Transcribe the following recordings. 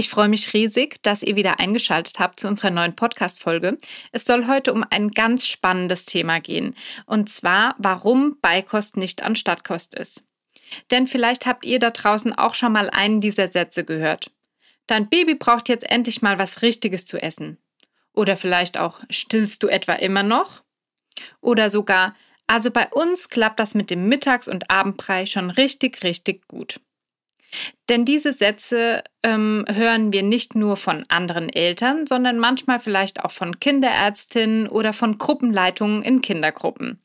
Ich freue mich riesig, dass ihr wieder eingeschaltet habt zu unserer neuen Podcast-Folge. Es soll heute um ein ganz spannendes Thema gehen. Und zwar, warum Beikost nicht an Stadtkost ist. Denn vielleicht habt ihr da draußen auch schon mal einen dieser Sätze gehört. Dein Baby braucht jetzt endlich mal was Richtiges zu essen. Oder vielleicht auch, stillst du etwa immer noch? Oder sogar, also bei uns klappt das mit dem Mittags- und Abendbrei schon richtig, richtig gut. Denn diese Sätze ähm, hören wir nicht nur von anderen Eltern, sondern manchmal vielleicht auch von Kinderärztinnen oder von Gruppenleitungen in Kindergruppen.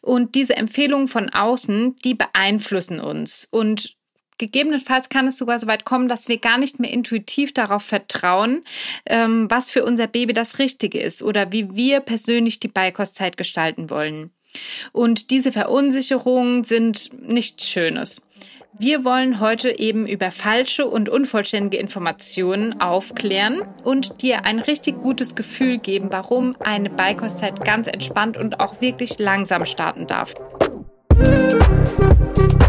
Und diese Empfehlungen von außen, die beeinflussen uns. Und gegebenenfalls kann es sogar so weit kommen, dass wir gar nicht mehr intuitiv darauf vertrauen, ähm, was für unser Baby das Richtige ist oder wie wir persönlich die Beikostzeit gestalten wollen. Und diese Verunsicherungen sind nichts Schönes. Wir wollen heute eben über falsche und unvollständige Informationen aufklären und dir ein richtig gutes Gefühl geben, warum eine Beikostzeit ganz entspannt und auch wirklich langsam starten darf. Es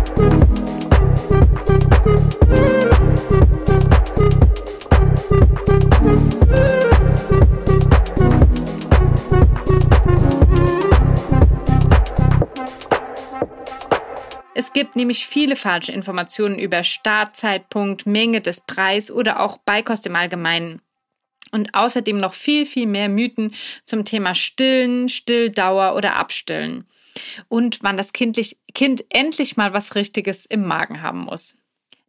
gibt nämlich viele falsche Informationen über Startzeitpunkt, Menge des Preis oder auch Beikost im Allgemeinen. Und außerdem noch viel, viel mehr Mythen zum Thema Stillen, Stilldauer oder Abstillen. Und wann das Kindlich, Kind endlich mal was Richtiges im Magen haben muss.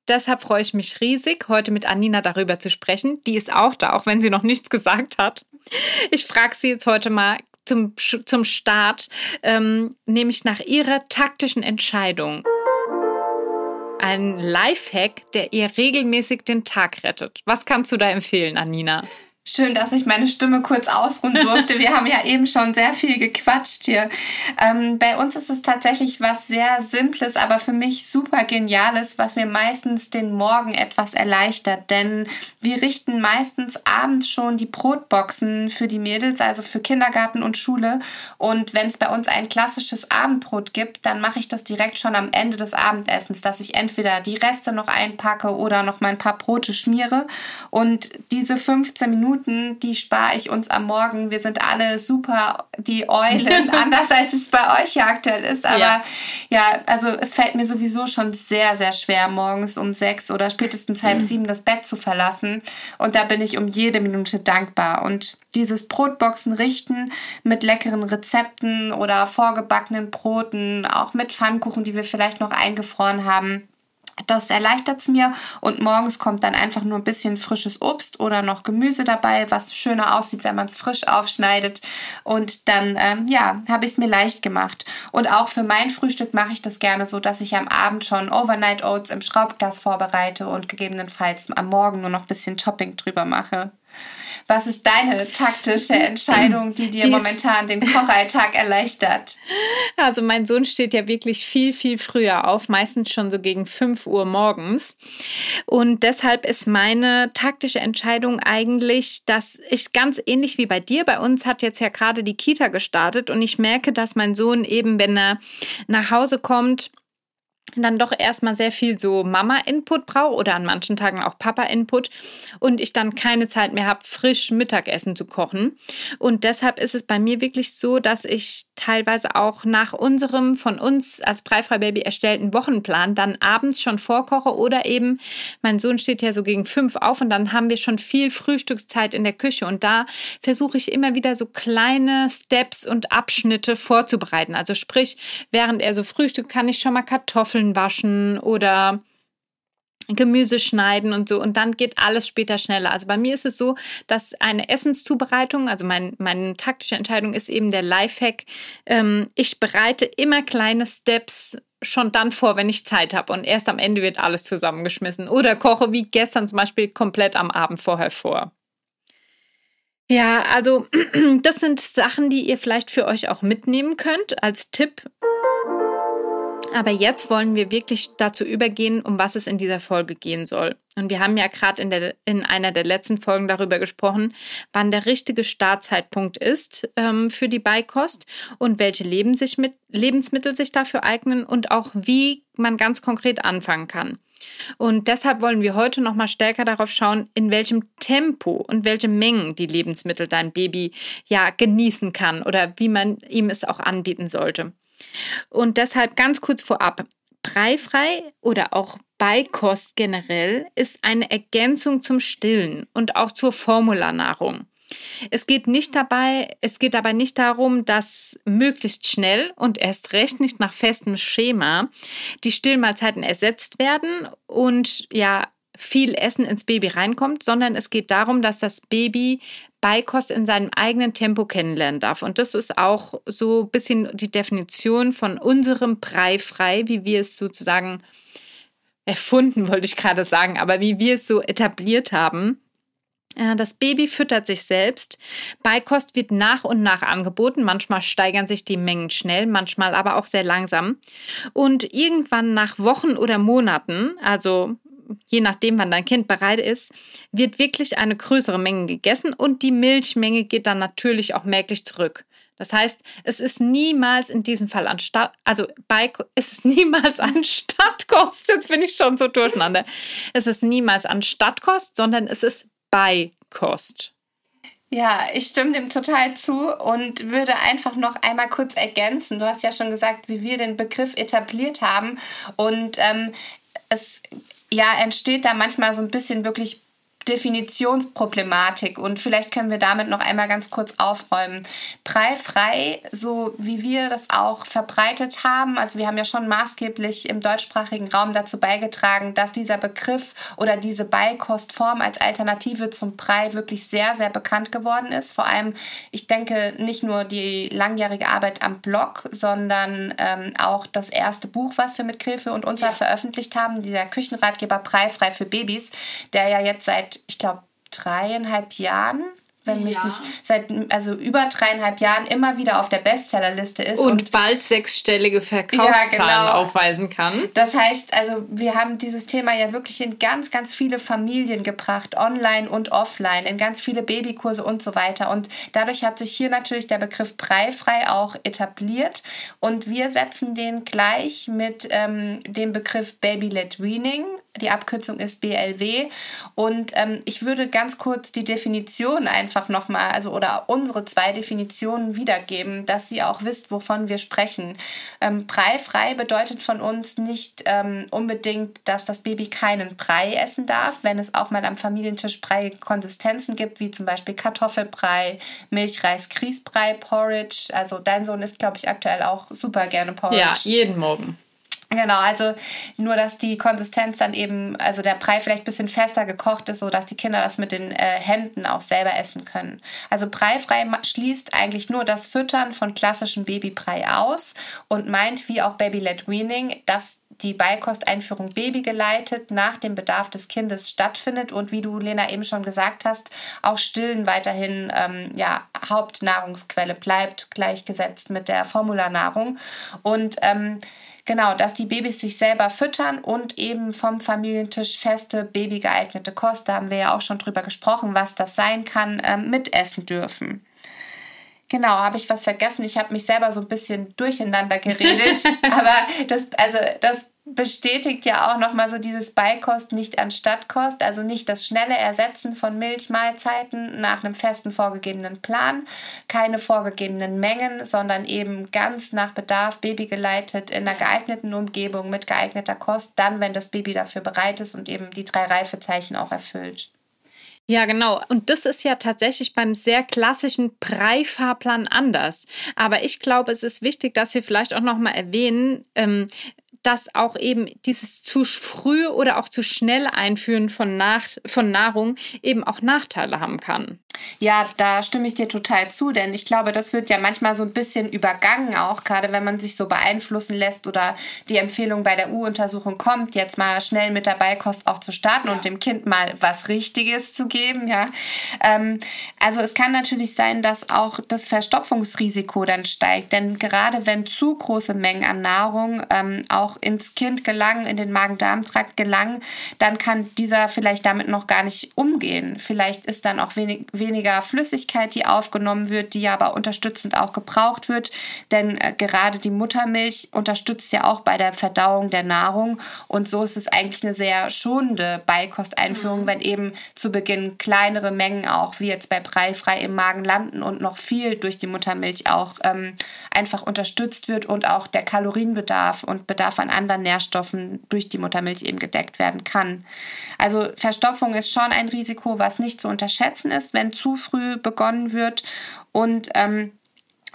Deshalb freue ich mich riesig, heute mit Anina darüber zu sprechen. Die ist auch da, auch wenn sie noch nichts gesagt hat. Ich frage sie jetzt heute mal zum, zum Start, ähm, nämlich nach ihrer taktischen Entscheidung. Ein Lifehack, der ihr regelmäßig den Tag rettet. Was kannst du da empfehlen, Anina? Schön, dass ich meine Stimme kurz ausruhen durfte. Wir haben ja eben schon sehr viel gequatscht hier. Ähm, bei uns ist es tatsächlich was sehr Simples, aber für mich super Geniales, was mir meistens den Morgen etwas erleichtert. Denn wir richten meistens abends schon die Brotboxen für die Mädels, also für Kindergarten und Schule. Und wenn es bei uns ein klassisches Abendbrot gibt, dann mache ich das direkt schon am Ende des Abendessens, dass ich entweder die Reste noch einpacke oder noch mal ein paar Brote schmiere. Und diese 15 Minuten Minuten, die spare ich uns am Morgen. Wir sind alle super die Eulen, anders als es bei euch ja aktuell ist. Aber ja. ja, also es fällt mir sowieso schon sehr, sehr schwer, morgens um sechs oder spätestens halb mhm. sieben das Bett zu verlassen. Und da bin ich um jede Minute dankbar. Und dieses Brotboxen richten mit leckeren Rezepten oder vorgebackenen Broten, auch mit Pfannkuchen, die wir vielleicht noch eingefroren haben das erleichtert es mir und morgens kommt dann einfach nur ein bisschen frisches Obst oder noch Gemüse dabei, was schöner aussieht, wenn man es frisch aufschneidet. Und dann, ähm, ja, habe ich es mir leicht gemacht. Und auch für mein Frühstück mache ich das gerne so, dass ich am Abend schon Overnight Oats im Schraubglas vorbereite und gegebenenfalls am Morgen nur noch ein bisschen Topping drüber mache. Was ist deine taktische Entscheidung, die dir die momentan den Kochalltag erleichtert? Also mein Sohn steht ja wirklich viel, viel früher auf, meistens schon so gegen 5 Uhr morgens. Und deshalb ist meine taktische Entscheidung eigentlich, dass ich ganz ähnlich wie bei dir, bei uns hat jetzt ja gerade die Kita gestartet und ich merke, dass mein Sohn eben, wenn er nach Hause kommt, dann doch erstmal sehr viel so Mama-Input brauche oder an manchen Tagen auch Papa-Input und ich dann keine Zeit mehr habe, frisch Mittagessen zu kochen. Und deshalb ist es bei mir wirklich so, dass ich teilweise auch nach unserem von uns als Breifrei-Baby erstellten Wochenplan dann abends schon vorkoche oder eben, mein Sohn steht ja so gegen fünf auf und dann haben wir schon viel Frühstückszeit in der Küche und da versuche ich immer wieder so kleine Steps und Abschnitte vorzubereiten. Also sprich, während er so frühstückt, kann ich schon mal Kartoffeln Kartoffeln waschen oder Gemüse schneiden und so und dann geht alles später schneller. Also bei mir ist es so, dass eine Essenszubereitung, also mein, meine taktische Entscheidung ist eben der Lifehack. Ähm, ich bereite immer kleine Steps schon dann vor, wenn ich Zeit habe und erst am Ende wird alles zusammengeschmissen oder koche wie gestern zum Beispiel komplett am Abend vorher vor. Ja, also das sind Sachen, die ihr vielleicht für euch auch mitnehmen könnt als Tipp. Aber jetzt wollen wir wirklich dazu übergehen, um was es in dieser Folge gehen soll. Und wir haben ja gerade in, in einer der letzten Folgen darüber gesprochen, wann der richtige Startzeitpunkt ist ähm, für die Beikost und welche Lebens sich mit, Lebensmittel sich dafür eignen und auch wie man ganz konkret anfangen kann. Und deshalb wollen wir heute noch mal stärker darauf schauen, in welchem Tempo und welche Mengen die Lebensmittel dein Baby ja genießen kann oder wie man ihm es auch anbieten sollte. Und deshalb ganz kurz vorab, Breifrei oder auch Beikost generell ist eine Ergänzung zum Stillen und auch zur Formularnahrung. Es geht nicht dabei, es geht dabei nicht darum, dass möglichst schnell und erst recht nicht nach festem Schema die Stillmahlzeiten ersetzt werden und ja viel Essen ins Baby reinkommt, sondern es geht darum, dass das Baby Beikost in seinem eigenen Tempo kennenlernen darf. Und das ist auch so ein bisschen die Definition von unserem Breifrei, wie wir es sozusagen erfunden, wollte ich gerade sagen, aber wie wir es so etabliert haben. Das Baby füttert sich selbst. Beikost wird nach und nach angeboten. Manchmal steigern sich die Mengen schnell, manchmal aber auch sehr langsam. Und irgendwann nach Wochen oder Monaten, also je nachdem, wann dein Kind bereit ist, wird wirklich eine größere Menge gegessen und die Milchmenge geht dann natürlich auch merklich zurück. Das heißt, es ist niemals in diesem Fall an Stadt, also bei, es ist niemals an Stadtkost, jetzt bin ich schon so durcheinander. Es ist niemals an Stadtkost, sondern es ist Beikost. Ja, ich stimme dem total zu und würde einfach noch einmal kurz ergänzen. Du hast ja schon gesagt, wie wir den Begriff etabliert haben. Und ähm, es ja, entsteht da manchmal so ein bisschen wirklich Definitionsproblematik und vielleicht können wir damit noch einmal ganz kurz aufräumen. Preifrei, so wie wir das auch verbreitet haben, also wir haben ja schon maßgeblich im deutschsprachigen Raum dazu beigetragen, dass dieser Begriff oder diese Beikostform als Alternative zum Brei wirklich sehr, sehr bekannt geworden ist. Vor allem, ich denke, nicht nur die langjährige Arbeit am Blog, sondern ähm, auch das erste Buch, was wir mit Hilfe und Unser ja. veröffentlicht haben, dieser Küchenratgeber Preifrei für Babys, der ja jetzt seit ich glaube, dreieinhalb Jahren wenn mich ja. nicht seit also über dreieinhalb Jahren immer wieder auf der Bestsellerliste ist und, und bald sechsstellige Verkaufszahlen ja, genau. aufweisen kann. Das heißt, also wir haben dieses Thema ja wirklich in ganz ganz viele Familien gebracht, online und offline, in ganz viele Babykurse und so weiter und dadurch hat sich hier natürlich der Begriff Breifrei auch etabliert und wir setzen den gleich mit ähm, dem Begriff Baby-led Weaning die Abkürzung ist BLW. Und ähm, ich würde ganz kurz die Definition einfach nochmal, also oder unsere zwei Definitionen wiedergeben, dass ihr auch wisst, wovon wir sprechen. Ähm, Breifrei bedeutet von uns nicht ähm, unbedingt, dass das Baby keinen Brei essen darf, wenn es auch mal am Familientisch breiige Konsistenzen gibt, wie zum Beispiel Kartoffelbrei, Milchreis, Grießbrei, Porridge. Also dein Sohn isst, glaube ich, aktuell auch super gerne Porridge. Ja, jeden Morgen. Genau, also nur, dass die Konsistenz dann eben, also der Brei vielleicht ein bisschen fester gekocht ist, sodass die Kinder das mit den äh, Händen auch selber essen können. Also breifrei schließt eigentlich nur das Füttern von klassischem Babybrei aus und meint, wie auch Baby-led Weaning, dass die Beikosteinführung babygeleitet nach dem Bedarf des Kindes stattfindet und wie du, Lena, eben schon gesagt hast, auch Stillen weiterhin ähm, ja, Hauptnahrungsquelle bleibt, gleichgesetzt mit der Formularnahrung. Und ähm, Genau, dass die Babys sich selber füttern und eben vom Familientisch feste, babygeeignete Kost, da haben wir ja auch schon drüber gesprochen, was das sein kann, ähm, mitessen dürfen. Genau, habe ich was vergessen? Ich habe mich selber so ein bisschen durcheinander geredet. aber das, also das bestätigt ja auch nochmal so dieses Beikost nicht an Stadtkost, also nicht das schnelle Ersetzen von Milchmahlzeiten nach einem festen vorgegebenen Plan, keine vorgegebenen Mengen, sondern eben ganz nach Bedarf babygeleitet in einer geeigneten Umgebung mit geeigneter Kost, dann, wenn das Baby dafür bereit ist und eben die drei Reifezeichen auch erfüllt. Ja, genau. Und das ist ja tatsächlich beim sehr klassischen Brei-Fahrplan anders. Aber ich glaube, es ist wichtig, dass wir vielleicht auch noch mal erwähnen, ähm, dass auch eben dieses zu früh oder auch zu schnell Einführen von, Nach von Nahrung eben auch Nachteile haben kann. Ja, da stimme ich dir total zu, denn ich glaube, das wird ja manchmal so ein bisschen übergangen, auch gerade wenn man sich so beeinflussen lässt oder die Empfehlung bei der U-Untersuchung kommt, jetzt mal schnell mit der Beikost auch zu starten ja. und dem Kind mal was Richtiges zu geben. Ja, ähm, also es kann natürlich sein, dass auch das Verstopfungsrisiko dann steigt, denn gerade wenn zu große Mengen an Nahrung ähm, auch ins Kind gelangen, in den Magen-Darm-Trakt gelangen, dann kann dieser vielleicht damit noch gar nicht umgehen. Vielleicht ist dann auch wenig, wenig weniger Flüssigkeit, die aufgenommen wird, die aber unterstützend auch gebraucht wird. Denn äh, gerade die Muttermilch unterstützt ja auch bei der Verdauung der Nahrung. Und so ist es eigentlich eine sehr schonende Beikosteinführung, mhm. wenn eben zu Beginn kleinere Mengen auch, wie jetzt bei Breifrei, im Magen landen und noch viel durch die Muttermilch auch ähm, einfach unterstützt wird und auch der Kalorienbedarf und Bedarf an anderen Nährstoffen durch die Muttermilch eben gedeckt werden kann. Also Verstopfung ist schon ein Risiko, was nicht zu unterschätzen ist, wenn zu früh begonnen wird. Und ähm,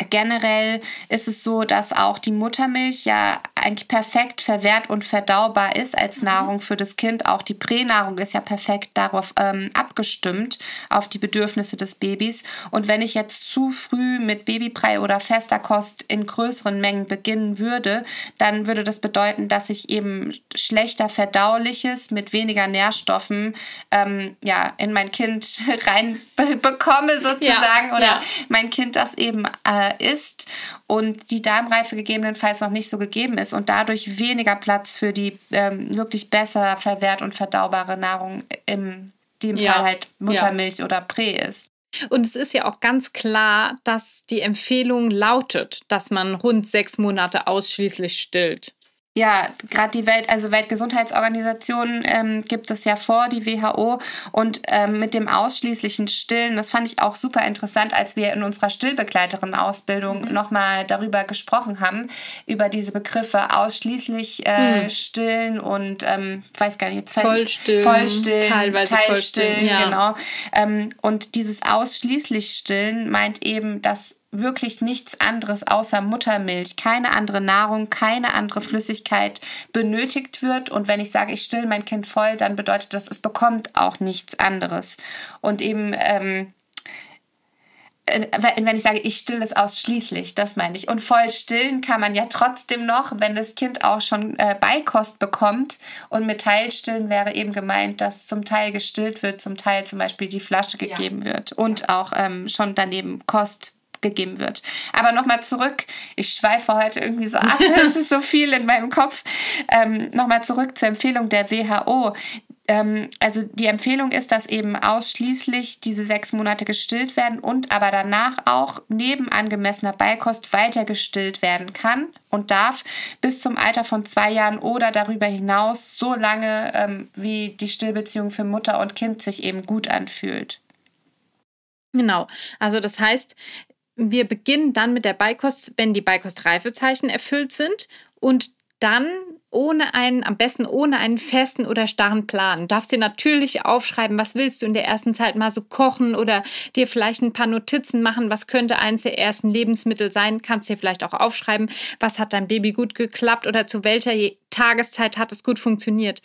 Generell ist es so, dass auch die Muttermilch ja eigentlich perfekt verwehrt und verdaubar ist als mhm. Nahrung für das Kind. Auch die Pränahrung ist ja perfekt darauf ähm, abgestimmt, auf die Bedürfnisse des Babys. Und wenn ich jetzt zu früh mit Babybrei oder fester Kost in größeren Mengen beginnen würde, dann würde das bedeuten, dass ich eben schlechter verdauliches mit weniger Nährstoffen ähm, ja, in mein Kind rein bekomme sozusagen ja, oder ja. mein Kind das eben äh, ist und die Darmreife gegebenenfalls noch nicht so gegeben ist und dadurch weniger Platz für die ähm, wirklich besser verwehrt und verdaubare Nahrung im dem ja. Fall halt Muttermilch ja. oder Prä ist. Und es ist ja auch ganz klar, dass die Empfehlung lautet, dass man rund sechs Monate ausschließlich stillt. Ja, gerade die Welt, also Weltgesundheitsorganisation ähm, gibt es ja vor, die WHO. Und ähm, mit dem ausschließlichen Stillen, das fand ich auch super interessant, als wir in unserer Stillbegleiterin-Ausbildung mhm. nochmal darüber gesprochen haben, über diese Begriffe ausschließlich äh, mhm. stillen und ähm, ich weiß gar nicht, jetzt Vollstillen, Vollstillen teilweise Teilstillen, Vollstillen, ja. genau. Ähm, und dieses ausschließlich Stillen meint eben, dass wirklich nichts anderes außer Muttermilch, keine andere Nahrung, keine andere Flüssigkeit benötigt wird. Und wenn ich sage, ich still mein Kind voll, dann bedeutet das, es bekommt auch nichts anderes. Und eben, ähm, äh, wenn ich sage, ich still es ausschließlich, das meine ich. Und voll stillen kann man ja trotzdem noch, wenn das Kind auch schon äh, Beikost bekommt. Und mit Teilstillen wäre eben gemeint, dass zum Teil gestillt wird, zum Teil zum Beispiel die Flasche gegeben ja. wird und auch ähm, schon daneben Kost gegeben wird. Aber nochmal zurück, ich schweife heute irgendwie so ab, es ist so viel in meinem Kopf. Ähm, nochmal zurück zur Empfehlung der WHO ähm, also die Empfehlung ist, dass eben ausschließlich diese sechs Monate gestillt werden und aber danach auch neben angemessener Beikost weiter gestillt werden kann und darf bis zum Alter von zwei Jahren oder darüber hinaus so lange, ähm, wie die Stillbeziehung für Mutter und Kind sich eben gut anfühlt. Genau, also das heißt, wir beginnen dann mit der Beikost, wenn die Beikostreifezeichen erfüllt sind. Und dann ohne einen, am besten ohne einen festen oder starren Plan. Du darfst dir natürlich aufschreiben, was willst du in der ersten Zeit mal so kochen oder dir vielleicht ein paar Notizen machen, was könnte eines der ersten Lebensmittel sein. Kannst dir vielleicht auch aufschreiben, was hat dein Baby gut geklappt oder zu welcher Tageszeit hat es gut funktioniert.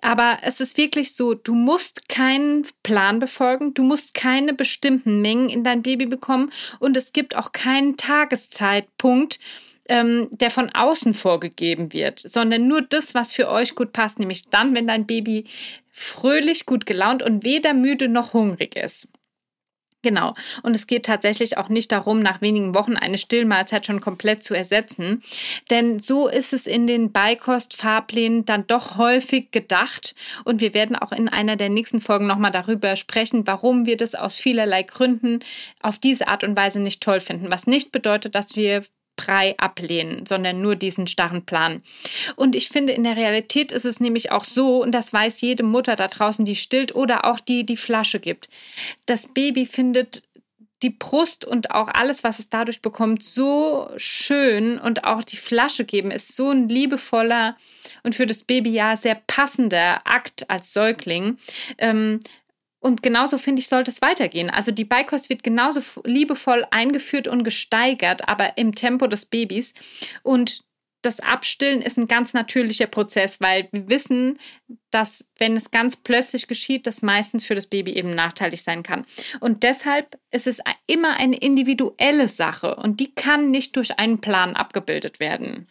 Aber es ist wirklich so, du musst keinen Plan befolgen, du musst keine bestimmten Mengen in dein Baby bekommen und es gibt auch keinen Tageszeitpunkt, ähm, der von außen vorgegeben wird, sondern nur das, was für euch gut passt, nämlich dann, wenn dein Baby fröhlich, gut gelaunt und weder müde noch hungrig ist. Genau. Und es geht tatsächlich auch nicht darum, nach wenigen Wochen eine Stillmahlzeit schon komplett zu ersetzen. Denn so ist es in den Beikostfahrplänen dann doch häufig gedacht. Und wir werden auch in einer der nächsten Folgen nochmal darüber sprechen, warum wir das aus vielerlei Gründen auf diese Art und Weise nicht toll finden. Was nicht bedeutet, dass wir Brei ablehnen, sondern nur diesen starren Plan. Und ich finde, in der Realität ist es nämlich auch so, und das weiß jede Mutter da draußen, die stillt oder auch die die Flasche gibt. Das Baby findet die Brust und auch alles, was es dadurch bekommt, so schön und auch die Flasche geben ist so ein liebevoller und für das Baby ja sehr passender Akt als Säugling. Ähm, und genauso finde ich, sollte es weitergehen. Also die Beikost wird genauso liebevoll eingeführt und gesteigert, aber im Tempo des Babys. Und das Abstillen ist ein ganz natürlicher Prozess, weil wir wissen, dass wenn es ganz plötzlich geschieht, das meistens für das Baby eben nachteilig sein kann. Und deshalb ist es immer eine individuelle Sache und die kann nicht durch einen Plan abgebildet werden.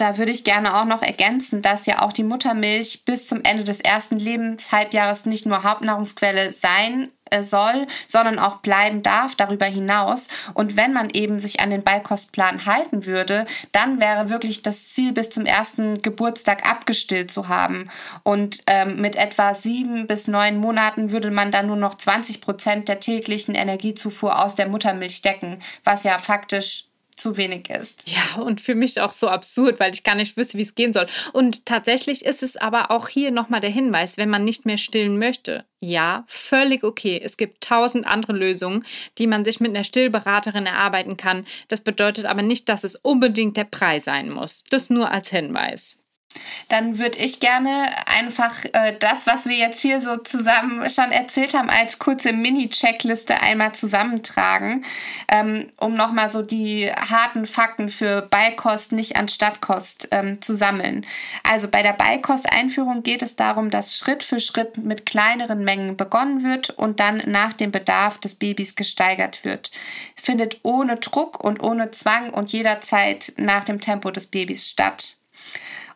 Da würde ich gerne auch noch ergänzen, dass ja auch die Muttermilch bis zum Ende des ersten Lebenshalbjahres nicht nur Hauptnahrungsquelle sein äh, soll, sondern auch bleiben darf darüber hinaus. Und wenn man eben sich an den Beikostplan halten würde, dann wäre wirklich das Ziel, bis zum ersten Geburtstag abgestillt zu haben. Und ähm, mit etwa sieben bis neun Monaten würde man dann nur noch 20 Prozent der täglichen Energiezufuhr aus der Muttermilch decken, was ja faktisch zu wenig ist. Ja, und für mich auch so absurd, weil ich gar nicht wüsste, wie es gehen soll. Und tatsächlich ist es aber auch hier nochmal der Hinweis, wenn man nicht mehr stillen möchte. Ja, völlig okay. Es gibt tausend andere Lösungen, die man sich mit einer Stillberaterin erarbeiten kann. Das bedeutet aber nicht, dass es unbedingt der Preis sein muss. Das nur als Hinweis dann würde ich gerne einfach äh, das, was wir jetzt hier so zusammen schon erzählt haben, als kurze Mini-Checkliste einmal zusammentragen, ähm, um nochmal so die harten Fakten für Beikost nicht an Stadtkost ähm, zu sammeln. Also bei der Beikosteinführung geht es darum, dass Schritt für Schritt mit kleineren Mengen begonnen wird und dann nach dem Bedarf des Babys gesteigert wird. Findet ohne Druck und ohne Zwang und jederzeit nach dem Tempo des Babys statt.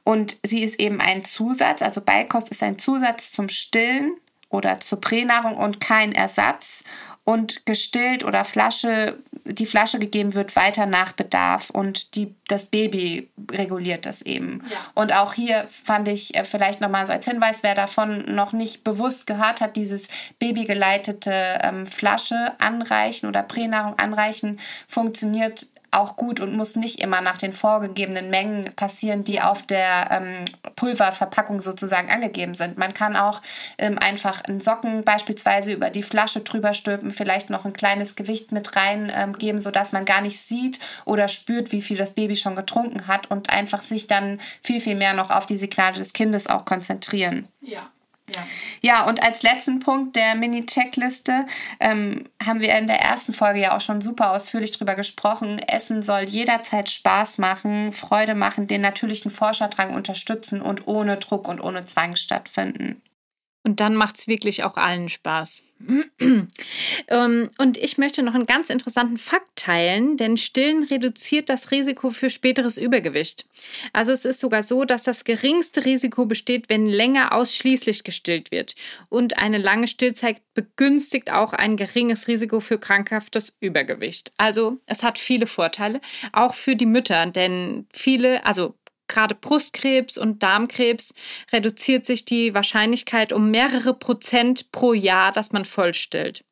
Und sie ist eben ein Zusatz, also Beikost ist ein Zusatz zum Stillen oder zur Pränahrung und kein Ersatz. Und gestillt oder Flasche, die Flasche gegeben wird weiter nach Bedarf und die, das Baby reguliert das eben. Ja. Und auch hier fand ich äh, vielleicht nochmal so als Hinweis, wer davon noch nicht bewusst gehört hat, dieses babygeleitete ähm, Flasche anreichen oder Pränahrung anreichen funktioniert auch gut und muss nicht immer nach den vorgegebenen Mengen passieren, die auf der ähm, Pulververpackung sozusagen angegeben sind. Man kann auch ähm, einfach einen Socken beispielsweise über die Flasche drüber stülpen, vielleicht noch ein kleines Gewicht mit reingeben, ähm, sodass man gar nicht sieht oder spürt, wie viel das Baby schon getrunken hat und einfach sich dann viel, viel mehr noch auf die Signale des Kindes auch konzentrieren. Ja. Ja. ja, und als letzten Punkt der Mini-Checkliste ähm, haben wir in der ersten Folge ja auch schon super ausführlich drüber gesprochen. Essen soll jederzeit Spaß machen, Freude machen, den natürlichen Forscherdrang unterstützen und ohne Druck und ohne Zwang stattfinden. Und dann macht es wirklich auch allen Spaß. Ähm, und ich möchte noch einen ganz interessanten Fakt teilen, denn Stillen reduziert das Risiko für späteres Übergewicht. Also es ist sogar so, dass das geringste Risiko besteht, wenn länger ausschließlich gestillt wird. Und eine lange Stillzeit begünstigt auch ein geringes Risiko für krankhaftes Übergewicht. Also es hat viele Vorteile, auch für die Mütter, denn viele, also gerade Brustkrebs und Darmkrebs reduziert sich die Wahrscheinlichkeit um mehrere Prozent pro Jahr, dass man vollstillt.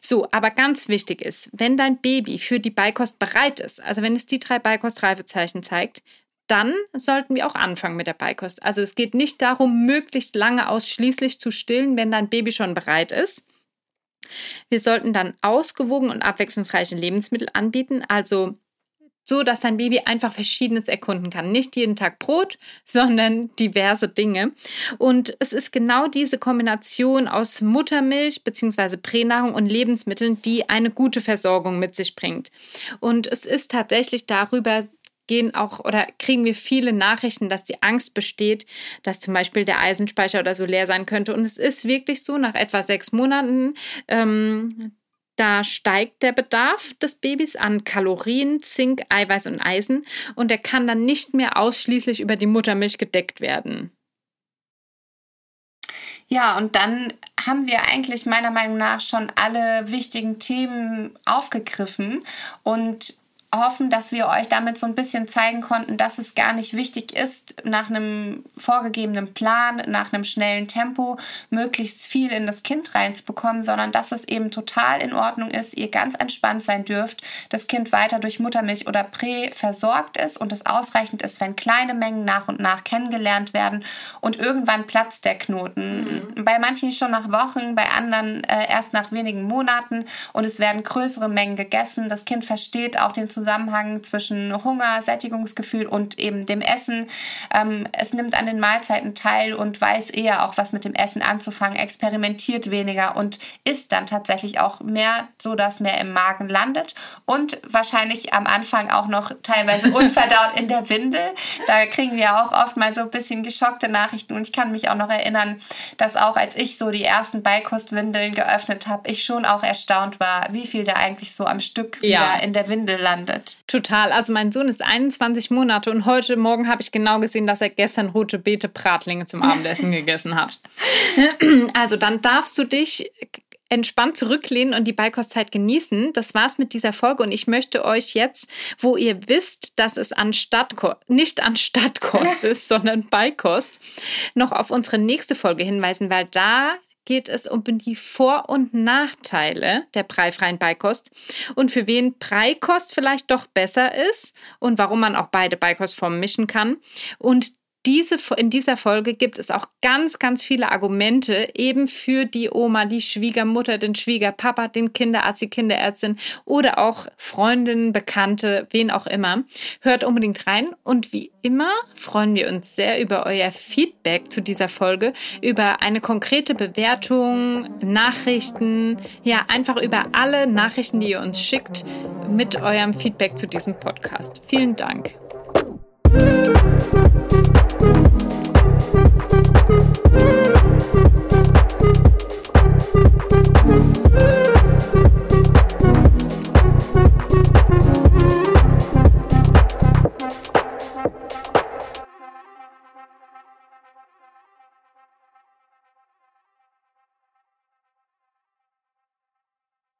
So, aber ganz wichtig ist, wenn dein Baby für die Beikost bereit ist, also wenn es die drei Beikost-Reifezeichen zeigt, dann sollten wir auch anfangen mit der Beikost. Also es geht nicht darum, möglichst lange ausschließlich zu stillen, wenn dein Baby schon bereit ist. Wir sollten dann ausgewogen und abwechslungsreiche Lebensmittel anbieten, also so dass dein Baby einfach Verschiedenes erkunden kann. Nicht jeden Tag Brot, sondern diverse Dinge. Und es ist genau diese Kombination aus Muttermilch bzw. Pränahrung und Lebensmitteln, die eine gute Versorgung mit sich bringt. Und es ist tatsächlich darüber gehen auch oder kriegen wir viele Nachrichten, dass die Angst besteht, dass zum Beispiel der Eisenspeicher oder so leer sein könnte. Und es ist wirklich so, nach etwa sechs Monaten ähm, da steigt der Bedarf des Babys an Kalorien, Zink, Eiweiß und Eisen und er kann dann nicht mehr ausschließlich über die Muttermilch gedeckt werden. Ja, und dann haben wir eigentlich meiner Meinung nach schon alle wichtigen Themen aufgegriffen und hoffen, dass wir euch damit so ein bisschen zeigen konnten, dass es gar nicht wichtig ist, nach einem vorgegebenen Plan, nach einem schnellen Tempo möglichst viel in das Kind reinzubekommen, sondern dass es eben total in Ordnung ist, ihr ganz entspannt sein dürft, das Kind weiter durch Muttermilch oder Prä versorgt ist und es ausreichend ist, wenn kleine Mengen nach und nach kennengelernt werden und irgendwann platzt der Knoten. Mhm. Bei manchen schon nach Wochen, bei anderen äh, erst nach wenigen Monaten und es werden größere Mengen gegessen. Das Kind versteht auch den Zusammenhang zwischen Hunger, Sättigungsgefühl und eben dem Essen. Ähm, es nimmt an den Mahlzeiten teil und weiß eher auch, was mit dem Essen anzufangen, experimentiert weniger und isst dann tatsächlich auch mehr, so dass mehr im Magen landet und wahrscheinlich am Anfang auch noch teilweise unverdaut in der Windel. Da kriegen wir auch oft mal so ein bisschen geschockte Nachrichten und ich kann mich auch noch erinnern, dass auch als ich so die ersten Beikostwindeln geöffnet habe, ich schon auch erstaunt war, wie viel da eigentlich so am Stück ja. in der Windel landet findet. Total. Also mein Sohn ist 21 Monate und heute Morgen habe ich genau gesehen, dass er gestern rote Beete Bratlinge zum Abendessen gegessen hat. Also dann darfst du dich entspannt zurücklehnen und die Beikostzeit genießen. Das war's mit dieser Folge und ich möchte euch jetzt, wo ihr wisst, dass es an Stadtko nicht an Stadtkost ist, sondern Beikost, noch auf unsere nächste Folge hinweisen, weil da geht es um die Vor- und Nachteile der preifreien Beikost und für wen Preikost vielleicht doch besser ist und warum man auch beide Beikostformen mischen kann. Und diese, in dieser Folge gibt es auch ganz, ganz viele Argumente eben für die Oma, die Schwiegermutter, den Schwiegerpapa, den Kinderarzt, die Kinderärztin oder auch Freundinnen, Bekannte, wen auch immer. Hört unbedingt rein und wie immer freuen wir uns sehr über euer Feedback zu dieser Folge, über eine konkrete Bewertung, Nachrichten, ja, einfach über alle Nachrichten, die ihr uns schickt mit eurem Feedback zu diesem Podcast. Vielen Dank.